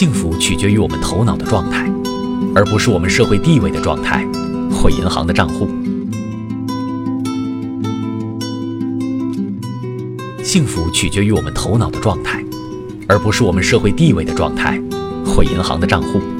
幸福取决于我们头脑的状态而不是我们社会地位的状态或银行的账户。幸福取决于我们头脑的状态而不是我们社会地位的状态或银行的账户。